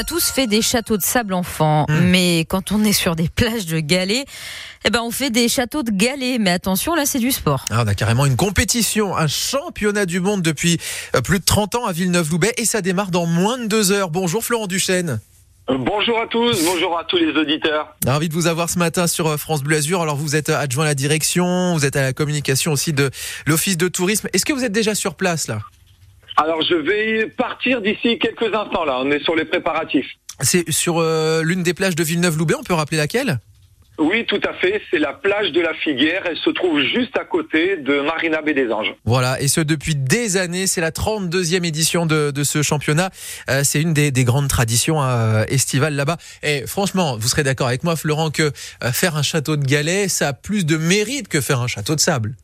a tous fait des châteaux de sable enfant, Hmm. mais quand on est sur des plages de galets, eh ben on fait des châteaux de galets. Mais attention, là c'est du sport. Ah, on a carrément une compétition, un championnat du monde depuis euh, plus de 30 ans à Villeneuve-Loubet et ça démarre dans moins de deux heures. Bonjour Florent Duchesne. Euh, Bonjour à tous, bonjour à tous les auditeurs. Ravi de vous avoir ce matin sur euh, France Bleu Azur. Alors vous êtes adjoint à la direction, vous êtes à la communication aussi de l'Office de tourisme. Est-ce que vous êtes déjà sur place là? Alors je vais partir d'ici quelques instants là, on est sur les préparatifs. C'est sur euh, l'une des plages de Villeneuve-Loubet, on peut rappeler laquelle? Oui, tout à fait, c'est la plage de la Figuière, elle se trouve juste à côté de Marina Baie des Anges. Voilà, et ce depuis des années, c'est la 32e édition de, de ce championnat. Euh, c'est une des, des grandes traditions euh, estivales là-bas. Et franchement, vous serez d'accord avec moi, Florent, que euh, faire un château de galets, ça a plus de mérite que faire un château de sable.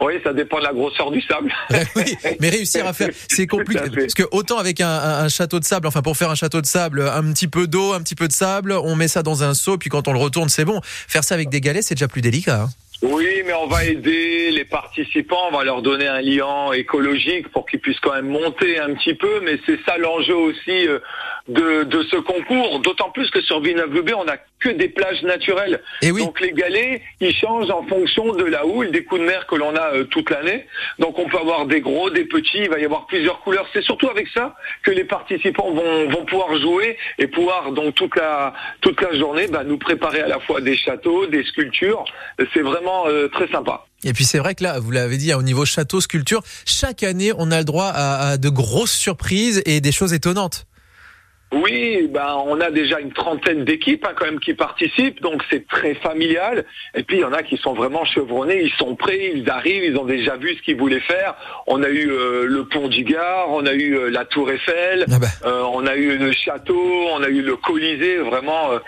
Oui, ça dépend de la grosseur du sable. oui, mais réussir à faire, c'est compliqué. Parce que autant avec un, château de sable, enfin pour faire un château de sable, un petit peu d'eau, un petit peu de sable, on met ça dans un seau, puis quand on le retourne, c'est bon. Faire ça avec des galets, c'est déjà plus délicat. hein. Oui, mais on va aider les participants, on va leur donner un liant écologique pour qu'ils puissent quand même monter un petit peu, mais c'est ça l'enjeu aussi euh, de, de ce concours, d'autant plus que sur Villeneuve-Loubet, on n'a que des plages naturelles. Et oui. Donc les galets, ils changent en fonction de la houle, des coups de mer que l'on a euh, toute l'année. Donc on peut avoir des gros, des petits, il va y avoir plusieurs couleurs. C'est surtout avec ça que les participants vont, vont pouvoir jouer et pouvoir donc toute la toute la journée bah, nous préparer à la fois des châteaux, des sculptures. C'est vraiment euh, très sympa. Et puis c'est vrai que là, vous l'avez dit, hein, au niveau château, sculpture, chaque année, on a le droit à, à de grosses surprises et des choses étonnantes. Oui, ben on a déjà une trentaine d'équipes hein, quand même qui participent, donc c'est très familial. Et puis il y en a qui sont vraiment chevronnés, ils sont prêts, ils arrivent, ils ont déjà vu ce qu'ils voulaient faire. On a eu euh, le pont du Gard, on a eu euh, la Tour Eiffel, Ah bah. euh, on a eu le château, on a eu le Colisée. Vraiment, euh,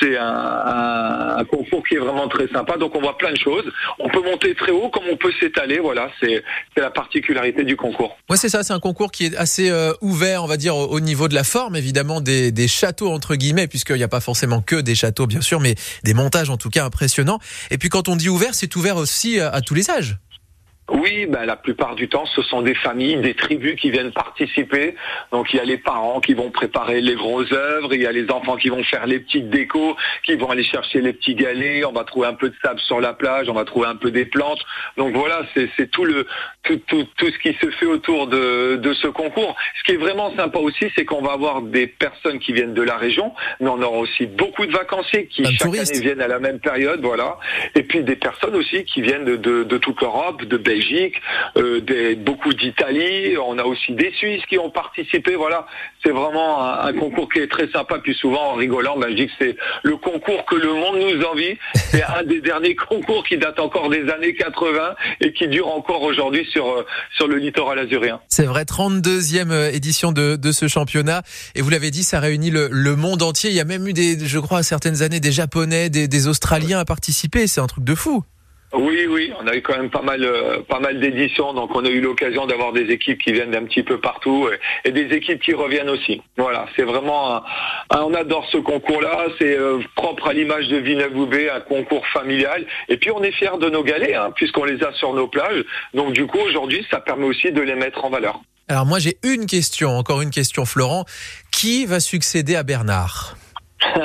c'est un, un- un concours qui est vraiment très sympa. Donc on voit plein de choses. On peut monter très haut comme on peut s'étaler. Voilà, c'est la particularité du concours. Ouais, c'est ça, c'est un concours qui est assez euh, ouvert, on va dire, au, au niveau de la forme, évidemment, des, des châteaux, entre guillemets, puisqu'il n'y a pas forcément que des châteaux, bien sûr, mais des montages, en tout cas, impressionnants. Et puis, quand on dit ouvert, c'est ouvert aussi à tous les âges. Oui, ben, la plupart du temps, ce sont des familles, des tribus qui viennent participer. Donc il y a les parents qui vont préparer les grosses œuvres, il y a les enfants qui vont faire les petites décos, qui vont aller chercher les petits galets, on va trouver un peu de sable sur la plage, on va trouver un peu des plantes. Donc voilà, c'est tout le tout, tout, tout ce qui se fait autour de, de ce concours. Ce qui est vraiment sympa aussi, c'est qu'on va avoir des personnes qui viennent de la région, mais on aura aussi beaucoup de vacanciers qui chaque année viennent à la même période, voilà. Et puis des personnes aussi qui viennent de, de, de toute l'Europe, de Belgique, euh, des, beaucoup d'Italie. On a aussi des Suisses qui ont participé. Voilà, c'est vraiment un, concours qui est très sympa. Puis souvent, en rigolant, ben, je c'est le concours que le monde nous envie. C'est un des derniers concours qui date encore des années 80 et qui dure encore aujourd'hui sur euh, sur le littoral azurien. C'est vrai, 32e euh, édition de, de ce championnat. Et vous l'avez dit, ça réunit le, le monde entier. Il y a même eu des, je crois, à certaines années, des Japonais, des Australiens à participer. C'est un truc de fou. Oui, oui, on a eu quand même pas mal, euh, pas mal d'éditions, donc on a eu l'occasion d'avoir des équipes qui viennent d'un petit peu partout et, et des équipes qui reviennent aussi. Voilà, c'est vraiment, un- un- on adore ce concours-là, c'est euh, propre à l'image de Villeneuve-Loubet, un concours familial. Et puis on est fiers de nos galets, hein, puisqu'on les a sur nos plages. Donc du coup, aujourd'hui, ça permet aussi de les mettre en valeur. Alors moi, j'ai une question, encore une question, Florent. Qui va succéder à Bernard?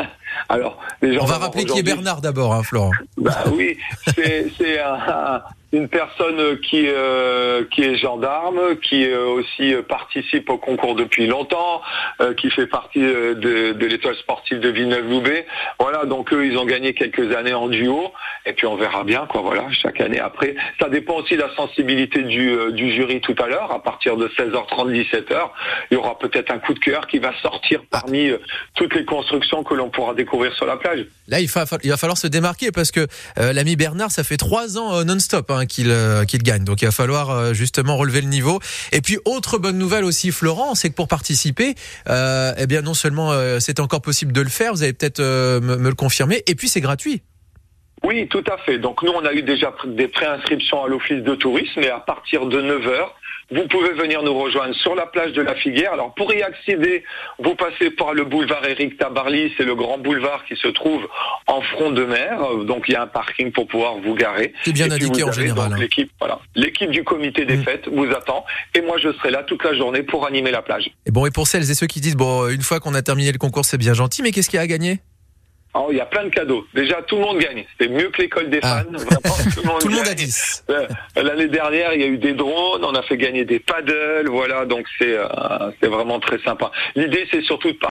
Alors, les gens On va rappeler qui est Bernard d'abord, hein, Florent. Bah oui, c'est un- une personne qui euh, qui est gendarme, qui euh, aussi euh, participe au concours depuis longtemps, qui fait partie de, l'étoile sportive de Villeneuve-Loubet. Voilà, donc eux ils ont gagné quelques années en duo, et puis on verra bien quoi. Voilà, chaque année après, ça dépend aussi de la sensibilité du jury tout à l'heure. À partir de 16h30, 17h, il y aura peut-être un coup de cœur qui va sortir parmi toutes les constructions que l'on pourra découvrir sur la plage. Là, il va, il va falloir se démarquer parce que l'ami Bernard, ça fait trois ans non-stop hein, qu'il euh, qu'il gagne. Donc, il va falloir euh, justement relever le niveau. Et puis, autre bonne nouvelle aussi, Florent, c'est que pour participer, euh, eh bien, non seulement euh, c'est encore possible de le faire, vous allez peut-être me, me le confirmer, et puis c'est gratuit. Oui, tout à fait. Donc nous, on a eu déjà des préinscriptions à l'office de tourisme et à partir de 9h, vous pouvez venir nous rejoindre sur la plage de la Figuière. Alors pour y accéder, vous passez par le boulevard Éric Tabarly, c'est le grand boulevard qui se trouve en front de mer. Donc il y a un parking pour pouvoir vous garer. C'est bien indiqué en général. Hein. L'équipe, voilà, l'équipe du comité des mm. fêtes vous attend et moi je serai là toute la journée pour animer la plage. Et bon et pour celles et ceux qui disent bon une fois qu'on a terminé le concours c'est bien gentil mais qu'est-ce qu'il y a à gagner? Oh, il y a plein de cadeaux. Déjà, tout le monde gagne. C'était mieux que l'école des ah. fans. tout le monde, a 10. Euh, l'année dernière, il y a eu des drones. On a fait gagner des paddles. Voilà, donc c'est euh, c'est vraiment très sympa. L'idée, c'est surtout de